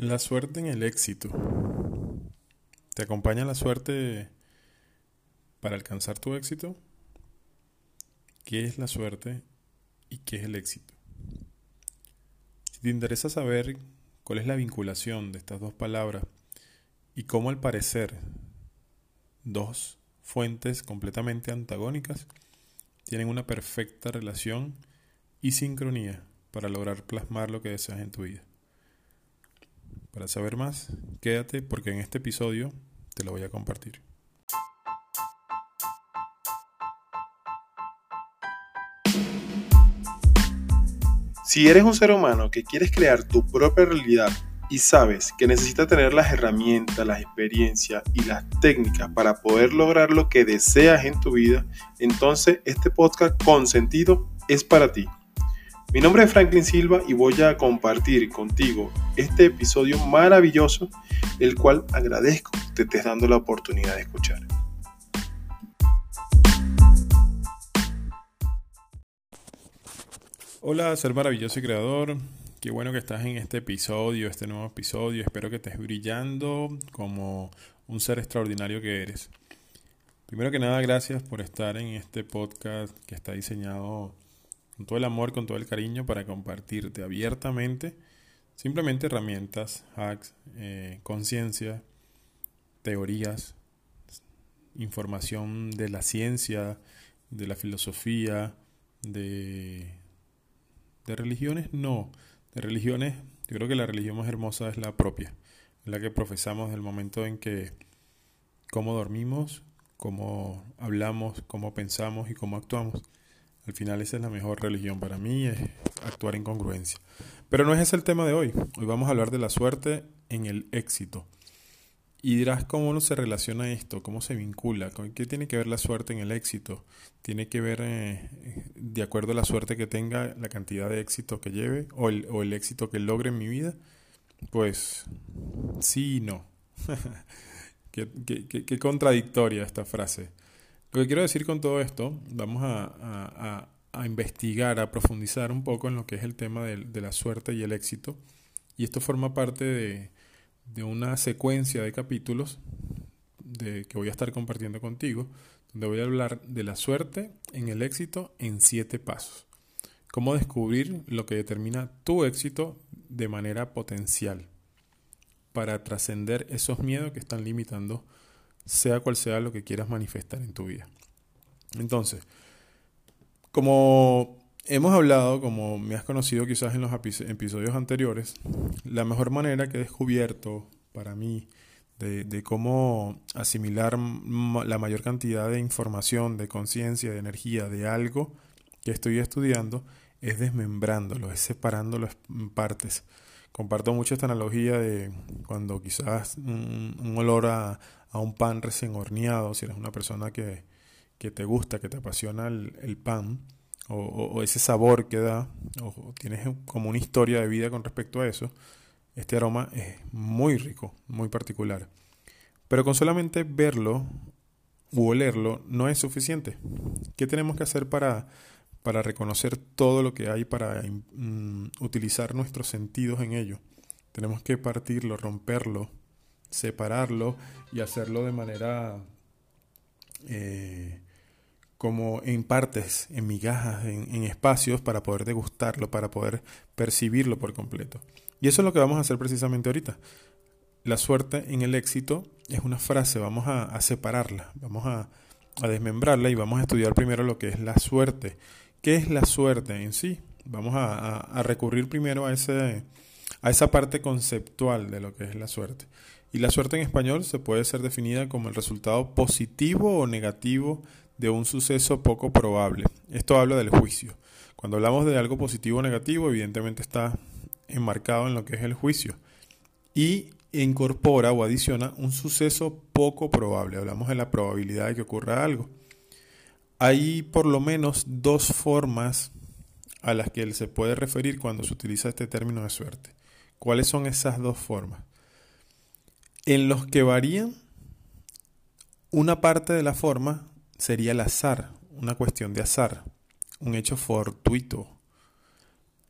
La suerte en el éxito. ¿Te acompaña la suerte para alcanzar tu éxito? ¿Qué es la suerte y qué es el éxito? Si te interesa saber cuál es la vinculación de estas dos palabras y cómo al parecer dos fuentes completamente antagónicas tienen una perfecta relación y sincronía para lograr plasmar lo que deseas en tu vida. Para saber más, quédate porque en este episodio te lo voy a compartir. Si eres un ser humano que quieres crear tu propia realidad y sabes que necesitas tener las herramientas, las experiencias y las técnicas para poder lograr lo que deseas en tu vida, entonces este podcast con sentido es para ti. Mi nombre es Franklin Silva y voy a compartir contigo este episodio maravilloso, el cual agradezco que te estés dando la oportunidad de escuchar. Hola, ser maravilloso y creador. Qué bueno que estás en este episodio, este nuevo episodio. Espero que estés brillando como un ser extraordinario que eres. Primero que nada, gracias por estar en este podcast que está diseñado con todo el amor, con todo el cariño para compartirte abiertamente simplemente herramientas, hacks, eh, conciencia, teorías, información de la ciencia, de la filosofía, de, de religiones, no. De religiones, yo creo que la religión más hermosa es la propia, la que profesamos del momento en que cómo dormimos, cómo hablamos, cómo pensamos y cómo actuamos. Al final esa es la mejor religión para mí, es actuar en congruencia. Pero no es ese el tema de hoy. Hoy vamos a hablar de la suerte en el éxito. Y dirás cómo uno se relaciona esto, cómo se vincula, qué tiene que ver la suerte en el éxito. Tiene que ver, eh, de acuerdo a la suerte que tenga, la cantidad de éxito que lleve o el, o el éxito que logre en mi vida. Pues sí y no. qué contradictoria esta frase. Lo que quiero decir con todo esto, vamos a, investigar, a profundizar un poco en lo que es el tema de, la suerte y el éxito. Y esto forma parte de, una secuencia de capítulos de, que voy a estar compartiendo contigo, donde voy a hablar de la suerte en el éxito en siete pasos. Cómo descubrir lo que determina tu éxito de manera potencial para trascender esos miedos que están limitando sea cual sea lo que quieras manifestar en tu vida. Entonces, como hemos hablado, como me has conocido quizás en los episodios anteriores, la mejor manera que he descubierto para mí de, cómo asimilar la mayor cantidad de información, de conciencia, de energía, de algo que estoy estudiando, es desmembrándolo, es separándolo en partes. Comparto mucho esta analogía de cuando quizás un olor a, a un pan recién horneado, si eres una persona que, te gusta, que te apasiona el, pan, o, ese sabor que da, o, tienes como una historia de vida con respecto a eso, este aroma es muy rico, muy particular. Pero con solamente verlo u olerlo no es suficiente. ¿Qué tenemos que hacer para, para reconocer todo lo que hay, para mm, utilizar nuestros sentidos en ello? Tenemos que partirlo, romperlo, separarlo y hacerlo de manera eh, como en partes, en migajas, en, espacios para poder degustarlo, para poder percibirlo por completo. Y eso es lo que vamos a hacer precisamente ahorita. La suerte en el éxito es una frase, vamos a, separarla, vamos a, desmembrarla y vamos a estudiar primero lo que es la suerte. ¿Qué es la suerte en sí? Vamos a, a recurrir primero a, ese, a esa parte conceptual de lo que es la suerte. Y la suerte en español se puede ser definida como el resultado positivo o negativo de un suceso poco probable. Esto habla del juicio. Cuando hablamos de algo positivo o negativo, evidentemente está enmarcado en lo que es el juicio. Y incorpora o adiciona un suceso poco probable. Hablamos de la probabilidad de que ocurra algo. Hay por lo menos dos formas a las que él se puede referir cuando se utiliza este término de suerte. ¿Cuáles son esas dos formas? en los que varían, una parte de la forma sería el azar, una cuestión de azar, un hecho fortuito.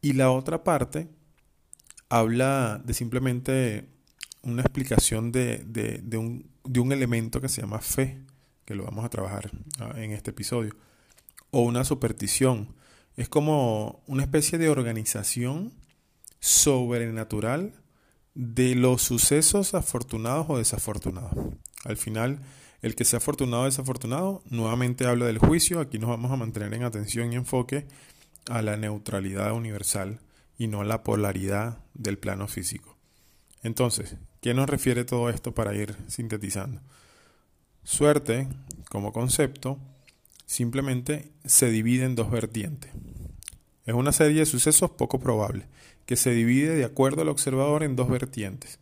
Y la otra parte habla de simplemente una explicación de, un, de, un, elemento que se llama fe, que lo vamos a trabajar ah, en este episodio, o una superstición. Es como una especie de organización sobrenatural de los sucesos afortunados o desafortunados. Al final, el que sea afortunado o desafortunado, nuevamente habla del juicio. Aquí nos vamos a mantener en atención y enfoque a la neutralidad universal y no a la polaridad del plano físico. Entonces, ¿qué nos refiere todo esto para ir sintetizando? Suerte, como concepto, simplemente se divide en dos vertientes. Es una serie de sucesos poco probables, que se divide de acuerdo al observador en dos vertientes.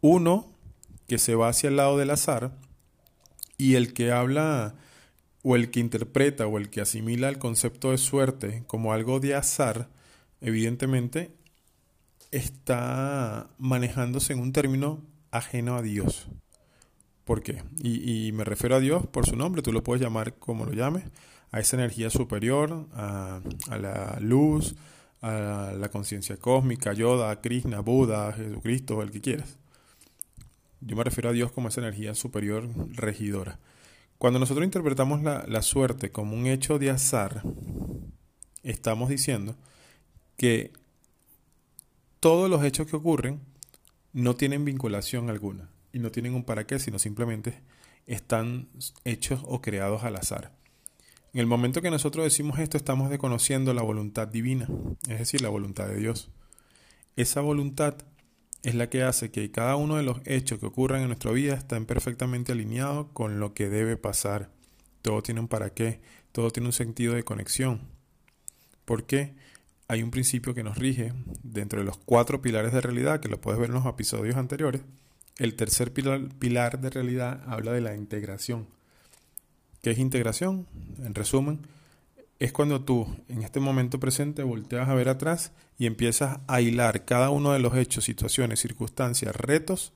Uno, que se va hacia el lado del azar, y el que habla o el que interpreta o el que asimila el concepto de suerte como algo de azar, evidentemente está manejándose en un término ajeno a Dios. ¿Por qué? Y, me refiero a Dios por su nombre, tú lo puedes llamar como lo llames, a esa energía superior, a, la luz, a la conciencia cósmica, Yoda, Krishna, Buda, Jesucristo, el que quieras. Yo me refiero a Dios como esa energía superior regidora. Cuando nosotros interpretamos la, suerte como un hecho de azar, estamos diciendo que todos los hechos que ocurren no tienen vinculación alguna y no tienen un para qué, sino simplemente están hechos o creados al azar. En el momento que nosotros decimos esto, estamos desconociendo la voluntad divina, es decir, la voluntad de Dios. Esa voluntad es la que hace que cada uno de los hechos que ocurran en nuestra vida estén perfectamente alineados con lo que debe pasar. Todo tiene un para qué, todo tiene un sentido de conexión. ¿Por qué? Hay un principio que nos rige dentro de los cuatro pilares de realidad, que lo puedes ver en los episodios anteriores. El tercer pilar, pilar de realidad habla de la integración. ¿Qué es integración? En resumen, es cuando tú en este momento presente volteas a ver atrás y empiezas a hilar cada uno de los hechos, situaciones, circunstancias, retos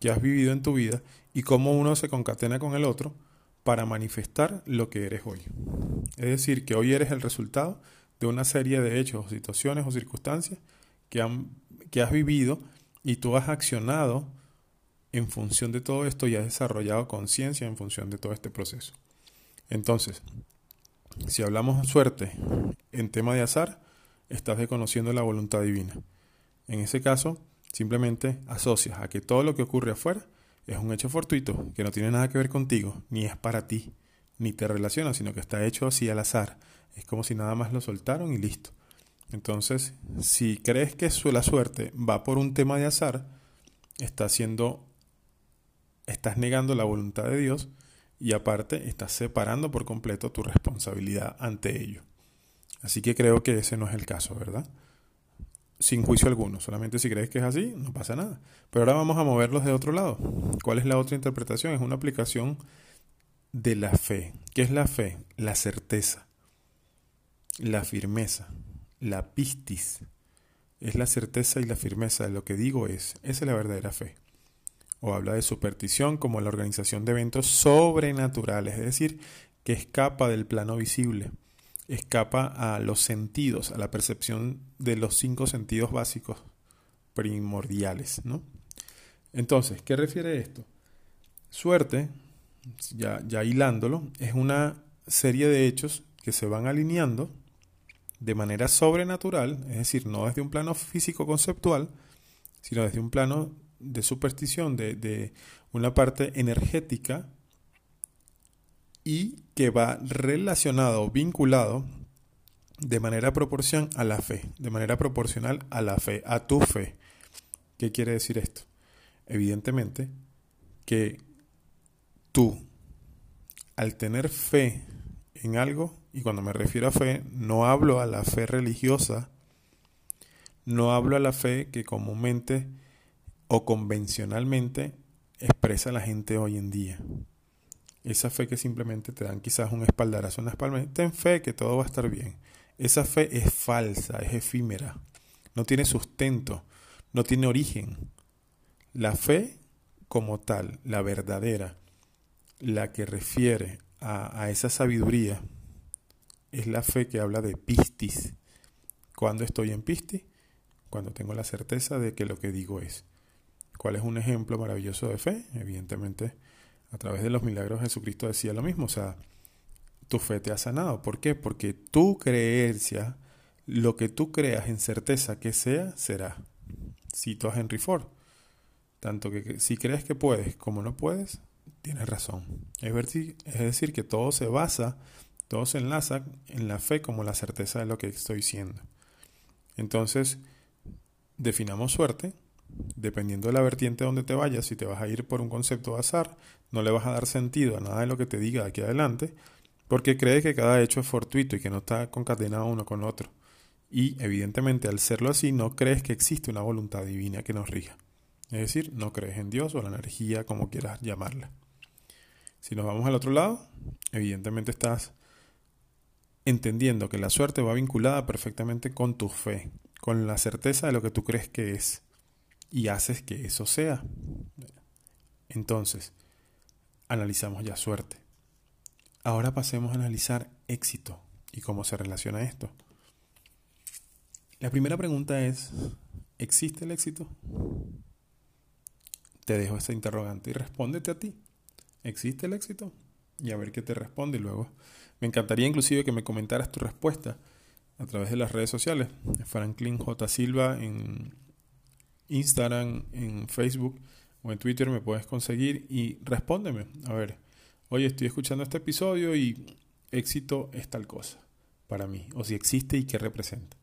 que has vivido en tu vida y cómo uno se concatena con el otro para manifestar lo que eres hoy. Es decir, que hoy eres el resultado de una serie de hechos, situaciones o circunstancias que, han, que has vivido y tú has accionado en función de todo esto y has desarrollado conciencia en función de todo este proceso. Entonces, si hablamos suerte en tema de azar, estás desconociendo la voluntad divina. En ese caso, simplemente asocias a que todo lo que ocurre afuera es un hecho fortuito, que no tiene nada que ver contigo, ni es para ti, ni te relaciona, sino que está hecho así al azar. Es como si nada más lo soltaron y listo. Entonces, si crees que la suerte va por un tema de azar, estás haciendo, estás negando la voluntad de Dios y aparte estás separando por completo tu responsabilidad ante ello. Así que creo que ese no es el caso, ¿verdad? Sin juicio alguno, solamente si crees que es así, no pasa nada. Pero ahora vamos a moverlos de otro lado. ¿Cuál es la otra interpretación? Es una aplicación de la fe. ¿Qué es la fe? La certeza, la firmeza, la pistis. Es la certeza y la firmeza de lo que digo es. Esa es la verdadera fe o habla de superstición como la organización de eventos sobrenaturales, es decir, que escapa del plano visible, escapa a los sentidos, a la percepción de los cinco sentidos básicos primordiales. ¿no? Entonces, ¿qué refiere esto? Suerte, ya, ya hilándolo, es una serie de hechos que se van alineando de manera sobrenatural, es decir, no desde un plano físico conceptual, sino desde un plano de superstición, de, una parte energética y que va relacionado, vinculado de manera proporcional a la fe, de manera proporcional a la fe, a tu fe. ¿Qué quiere decir esto? Evidentemente que tú, al tener fe en algo, y cuando me refiero a fe, no hablo a la fe religiosa, no hablo a la fe que comúnmente o convencionalmente expresa la gente hoy en día. Esa fe que simplemente te dan quizás un espaldarazo en la espalda. Ten fe que todo va a estar bien. Esa fe es falsa, es efímera. No tiene sustento, no tiene origen. La fe como tal, la verdadera, la que refiere a, a esa sabiduría, es la fe que habla de pistis. Cuando estoy en pistis? cuando tengo la certeza de que lo que digo es. ¿Cuál es un ejemplo maravilloso de fe? Evidentemente, a través de los milagros Jesucristo decía lo mismo, o sea, tu fe te ha sanado. ¿Por qué? Porque tu creencia, lo que tú creas en certeza que sea, será. Cito a Henry Ford. Tanto que si crees que puedes como no puedes, tienes razón. Es decir, que todo se basa, todo se enlaza en la fe como la certeza de lo que estoy siendo. Entonces, definamos suerte, dependiendo de la vertiente donde te vayas, si te vas a ir por un concepto de azar, no le vas a dar sentido a nada de lo que te diga de aquí adelante, porque cree que cada hecho es fortuito y que no está concatenado uno con otro. Y evidentemente al serlo así no crees que existe una voluntad divina que nos rija. Es decir, no crees en Dios o la energía como quieras llamarla. Si nos vamos al otro lado, evidentemente estás entendiendo que la suerte va vinculada perfectamente con tu fe, con la certeza de lo que tú crees que es y haces que eso sea. Entonces, analizamos ya suerte. Ahora pasemos a analizar éxito y cómo se relaciona esto. La primera pregunta es, ¿existe el éxito? Te dejo esta interrogante y respóndete a ti. ¿Existe el éxito? Y a ver qué te responde. Luego me encantaría inclusive que me comentaras tu respuesta a través de las redes sociales. Franklin J. Silva en Instagram, en Facebook o en Twitter me puedes conseguir y respóndeme. A ver, oye, estoy escuchando este episodio y éxito es tal cosa para mí, o si existe y qué representa.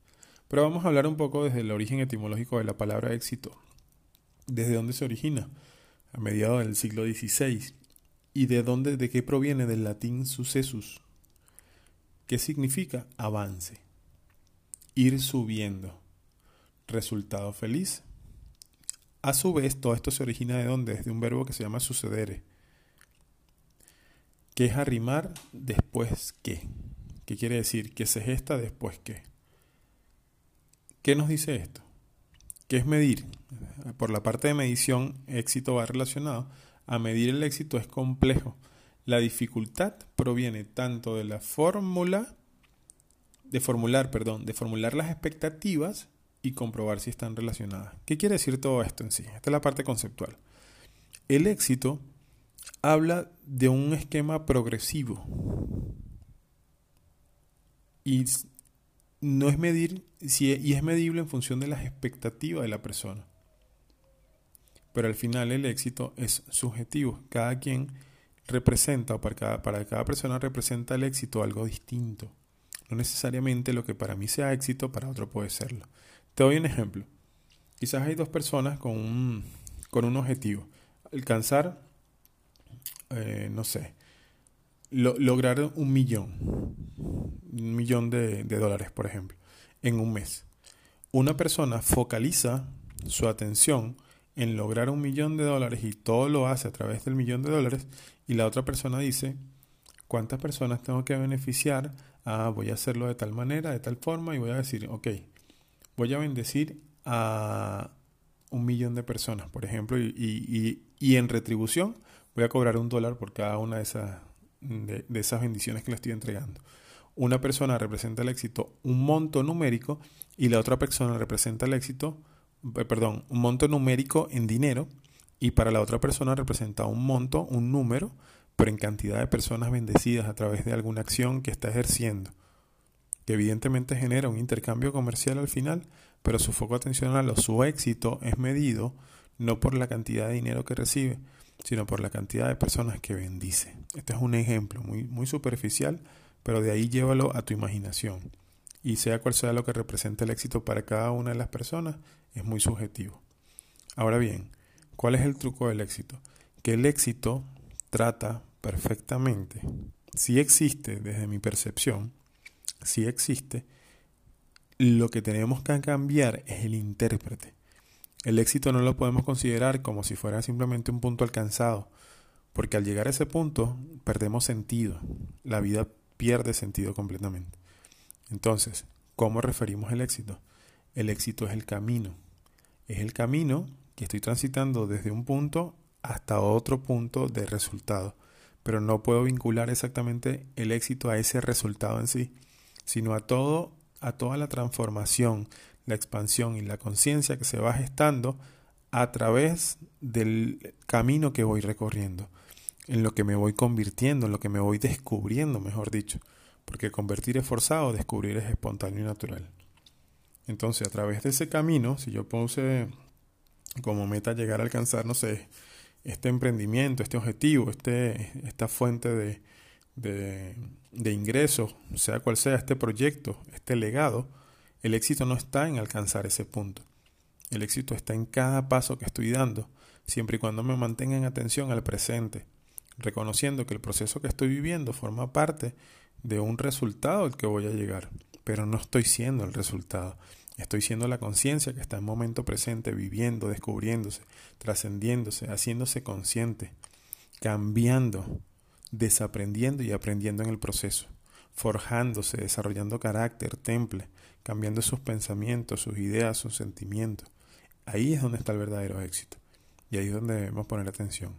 Pero vamos a hablar un poco desde el origen etimológico de la palabra éxito. ¿Desde dónde se origina? A mediados del siglo XVI. ¿Y de dónde, de qué proviene del latín sucesus? ¿Qué significa avance? Ir subiendo. Resultado feliz. A su vez, todo esto se origina de dónde? Desde un verbo que se llama sucedere ¿Qué es arrimar después qué? ¿Qué quiere decir? Que se gesta después qué. ¿Qué nos dice esto? ¿Qué es medir? Por la parte de medición, éxito va relacionado. A medir el éxito es complejo. La dificultad proviene tanto de la fórmula, de formular, perdón, de formular las expectativas y comprobar si están relacionadas. ¿Qué quiere decir todo esto en sí? Esta es la parte conceptual. El éxito habla de un esquema progresivo. Y no es medir, si, y es medible en función de las expectativas de la persona. Pero al final el éxito es subjetivo. Cada quien representa, o para cada, para cada persona representa el éxito algo distinto. No necesariamente lo que para mí sea éxito, para otro puede serlo. Te doy un ejemplo. Quizás hay dos personas con un, con un objetivo. Alcanzar eh, no sé, lograr un millón, un millón de, de dólares, por ejemplo, en un mes. Una persona focaliza su atención en lograr un millón de dólares y todo lo hace a través del millón de dólares y la otra persona dice, ¿cuántas personas tengo que beneficiar? Ah, voy a hacerlo de tal manera, de tal forma y voy a decir, ok, voy a bendecir a un millón de personas, por ejemplo, y, en retribución voy a cobrar un dólar por cada una de esas, de, esas bendiciones que le estoy entregando. Una persona representa el éxito un monto numérico y la otra persona representa el éxito, eh, perdón, un monto numérico en dinero y para la otra persona representa un monto, un número, pero en cantidad de personas bendecidas a través de alguna acción que está ejerciendo, que evidentemente genera un intercambio comercial al final, pero su foco atencional o su éxito es medido no por la cantidad de dinero que recibe, sino por la cantidad de personas que bendice. Este es un ejemplo muy, muy superficial, pero de ahí llévalo a tu imaginación. Y sea cual sea lo que represente el éxito para cada una de las personas, es muy subjetivo. Ahora bien, ¿cuál es el truco del éxito? Que el éxito trata perfectamente, si existe desde mi percepción, si existe, lo que tenemos que cambiar es el intérprete. El éxito no lo podemos considerar como si fuera simplemente un punto alcanzado, porque al llegar a ese punto perdemos sentido, la vida pierde sentido completamente. Entonces, ¿cómo referimos el éxito? El éxito es el camino, es el camino que estoy transitando desde un punto hasta otro punto de resultado, pero no puedo vincular exactamente el éxito a ese resultado en sí, sino a todo a toda la transformación, la expansión y la conciencia que se va gestando a través del camino que voy recorriendo, en lo que me voy convirtiendo, en lo que me voy descubriendo, mejor dicho, porque convertir es forzado, descubrir es espontáneo y natural. Entonces, a través de ese camino, si yo puse como meta llegar a alcanzar, no sé, este emprendimiento, este objetivo, este, esta fuente de, de, de ingresos, sea cual sea este proyecto, este legado, el éxito no está en alcanzar ese punto. El éxito está en cada paso que estoy dando, siempre y cuando me mantenga en atención al presente, reconociendo que el proceso que estoy viviendo forma parte de un resultado al que voy a llegar, pero no estoy siendo el resultado. Estoy siendo la conciencia que está en momento presente, viviendo, descubriéndose, trascendiéndose, haciéndose consciente, cambiando, desaprendiendo y aprendiendo en el proceso, forjándose, desarrollando carácter, temple, cambiando sus pensamientos, sus ideas, sus sentimientos. Ahí es donde está el verdadero éxito. Y ahí es donde debemos poner atención.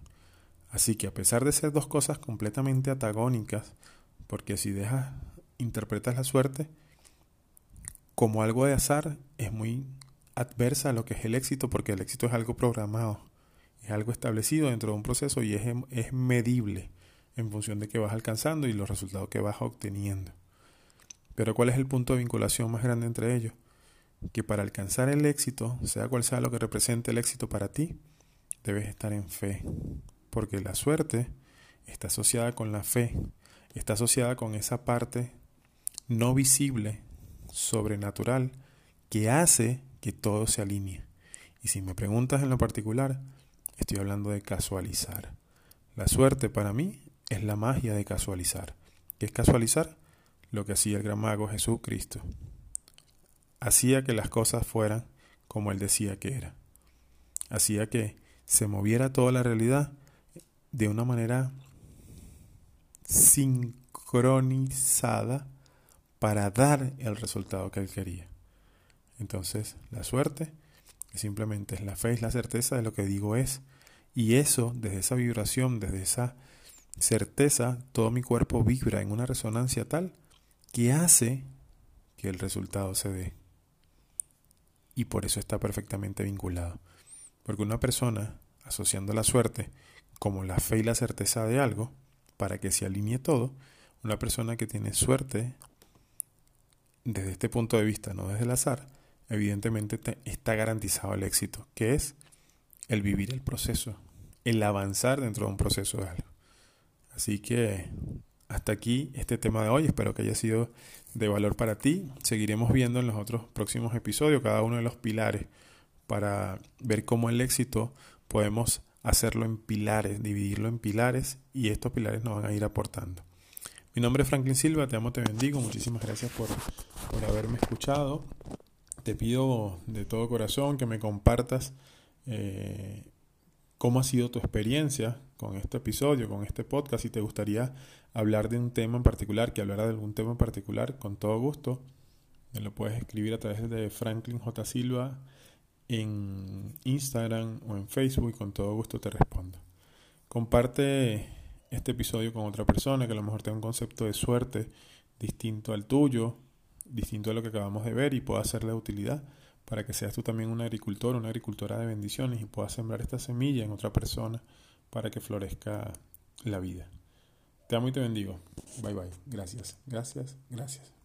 Así que a pesar de ser dos cosas completamente antagónicas, porque si dejas, interpretas la suerte como algo de azar, es muy adversa a lo que es el éxito, porque el éxito es algo programado, es algo establecido dentro de un proceso y es, es medible en función de que vas alcanzando y los resultados que vas obteniendo. Pero ¿cuál es el punto de vinculación más grande entre ellos? Que para alcanzar el éxito, sea cual sea lo que represente el éxito para ti, debes estar en fe, porque la suerte está asociada con la fe, está asociada con esa parte no visible, sobrenatural, que hace que todo se alinee. Y si me preguntas en lo particular, estoy hablando de casualizar. La suerte para mí es la magia de casualizar. ¿Qué es casualizar? Lo que hacía el gran mago Jesucristo. Hacía que las cosas fueran como él decía que era. Hacía que se moviera toda la realidad de una manera sincronizada para dar el resultado que él quería. Entonces, la suerte simplemente es la fe, es la certeza de lo que digo es. Y eso, desde esa vibración, desde esa certeza, todo mi cuerpo vibra en una resonancia tal que hace que el resultado se dé. Y por eso está perfectamente vinculado. Porque una persona, asociando la suerte como la fe y la certeza de algo, para que se alinee todo, una persona que tiene suerte desde este punto de vista, no desde el azar, evidentemente está garantizado el éxito, que es el vivir el proceso, el avanzar dentro de un proceso de algo. Así que hasta aquí este tema de hoy, espero que haya sido de valor para ti. Seguiremos viendo en los otros próximos episodios cada uno de los pilares para ver cómo el éxito podemos hacerlo en pilares, dividirlo en pilares y estos pilares nos van a ir aportando. Mi nombre es Franklin Silva, te amo, te bendigo, muchísimas gracias por, por haberme escuchado. Te pido de todo corazón que me compartas eh, cómo ha sido tu experiencia con este episodio, con este podcast. Si te gustaría hablar de un tema en particular, que hablara de algún tema en particular, con todo gusto, me lo puedes escribir a través de Franklin J. Silva en Instagram o en Facebook con todo gusto te respondo. Comparte este episodio con otra persona que a lo mejor tenga un concepto de suerte distinto al tuyo, distinto a lo que acabamos de ver y pueda hacerle utilidad para que seas tú también un agricultor, una agricultora de bendiciones y puedas sembrar esta semilla en otra persona para que florezca la vida. Te amo y te bendigo. Bye bye. Gracias, gracias, gracias.